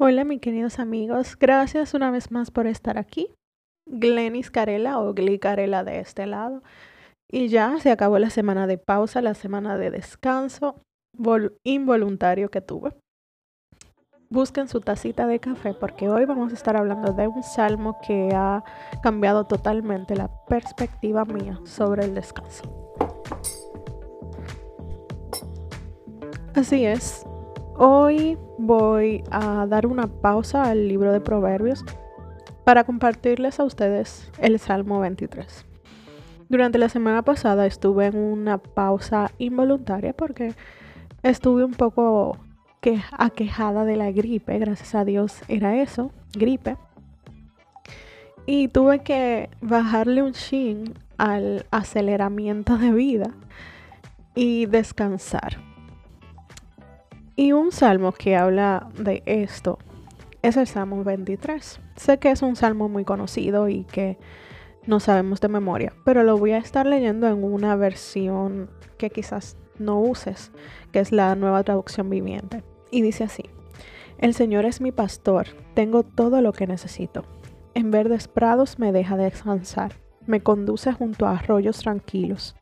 Hola, mis queridos amigos. Gracias una vez más por estar aquí. Glenis Carela o Gli Carela de este lado. Y ya se acabó la semana de pausa, la semana de descanso involuntario que tuve. Busquen su tacita de café porque hoy vamos a estar hablando de un salmo que ha cambiado totalmente la perspectiva mía sobre el descanso. Así es, Hoy voy a dar una pausa al libro de Proverbios para compartirles a ustedes el Salmo 23. Durante la semana pasada estuve en una pausa involuntaria porque estuve un poco que aquejada de la gripe, gracias a Dios era eso, gripe. Y tuve que bajarle un chin al aceleramiento de vida y descansar. Y un salmo que habla de esto es el Salmo 23. Sé que es un salmo muy conocido y que no sabemos de memoria, pero lo voy a estar leyendo en una versión que quizás no uses, que es la nueva traducción viviente. Y dice así, El Señor es mi pastor, tengo todo lo que necesito. En verdes prados me deja descansar, me conduce junto a arroyos tranquilos.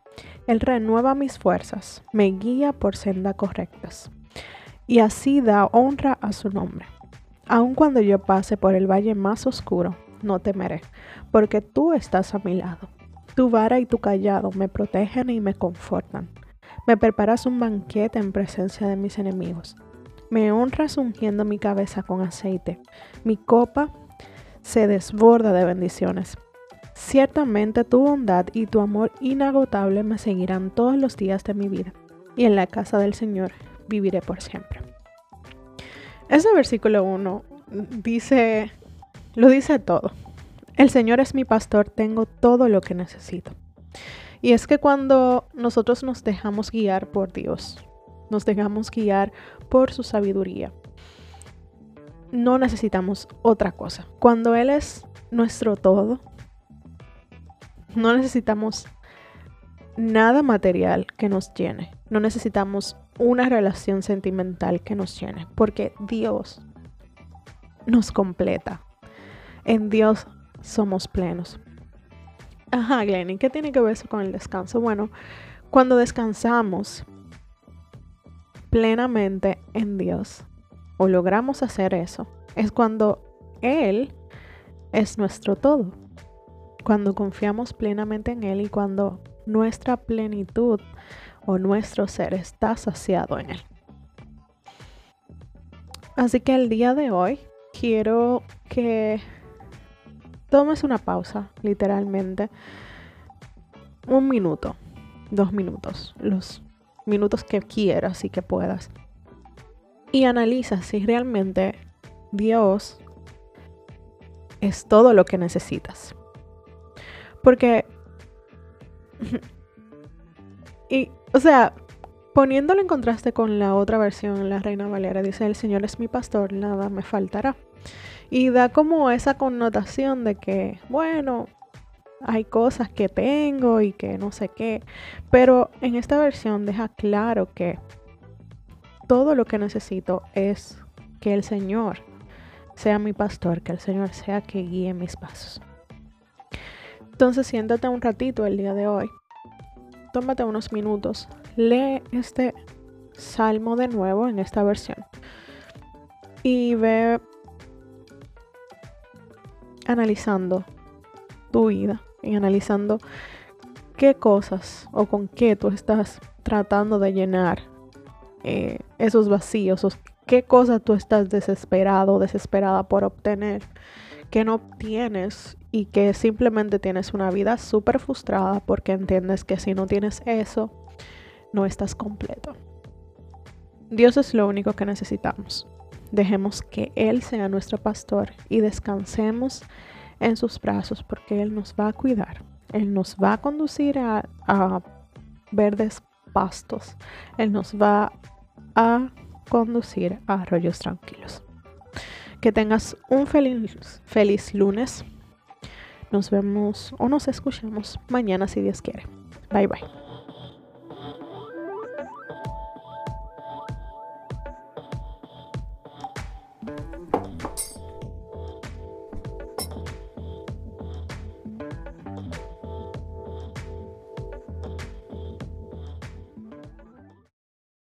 Él renueva mis fuerzas, me guía por sendas correctas y así da honra a su nombre. Aun cuando yo pase por el valle más oscuro, no temeré, porque tú estás a mi lado. Tu vara y tu callado me protegen y me confortan. Me preparas un banquete en presencia de mis enemigos. Me honras ungiendo mi cabeza con aceite. Mi copa se desborda de bendiciones. Ciertamente tu bondad y tu amor inagotable me seguirán todos los días de mi vida, y en la casa del Señor viviré por siempre. Ese versículo 1 dice, lo dice todo. El Señor es mi pastor, tengo todo lo que necesito. Y es que cuando nosotros nos dejamos guiar por Dios, nos dejamos guiar por su sabiduría, no necesitamos otra cosa. Cuando Él es nuestro todo, no necesitamos nada material que nos llene. No necesitamos una relación sentimental que nos llene, porque Dios nos completa. En Dios somos plenos. Ajá, Glenny, ¿qué tiene que ver eso con el descanso? Bueno, cuando descansamos plenamente en Dios o logramos hacer eso, es cuando Él es nuestro todo. Cuando confiamos plenamente en Él y cuando nuestra plenitud o nuestro ser está saciado en Él. Así que el día de hoy quiero que tomes una pausa, literalmente, un minuto, dos minutos, los minutos que quieras y que puedas. Y analiza si realmente Dios es todo lo que necesitas. Porque y, o sea, poniéndolo en contraste con la otra versión, la Reina Valera dice, el Señor es mi pastor, nada me faltará. Y da como esa connotación de que, bueno, hay cosas que tengo y que no sé qué. Pero en esta versión deja claro que todo lo que necesito es que el Señor sea mi pastor, que el Señor sea que guíe mis pasos. Entonces siéntate un ratito el día de hoy, tómate unos minutos, lee este salmo de nuevo en esta versión. Y ve analizando tu vida y analizando qué cosas o con qué tú estás tratando de llenar eh, esos vacíos, o qué cosas tú estás desesperado o desesperada por obtener que no obtienes y que simplemente tienes una vida súper frustrada porque entiendes que si no tienes eso, no estás completo. Dios es lo único que necesitamos. Dejemos que Él sea nuestro pastor y descansemos en sus brazos porque Él nos va a cuidar. Él nos va a conducir a, a verdes pastos. Él nos va a conducir a arroyos tranquilos. Que tengas un feliz, feliz lunes nos vemos o nos escuchamos mañana si Dios quiere. Bye bye.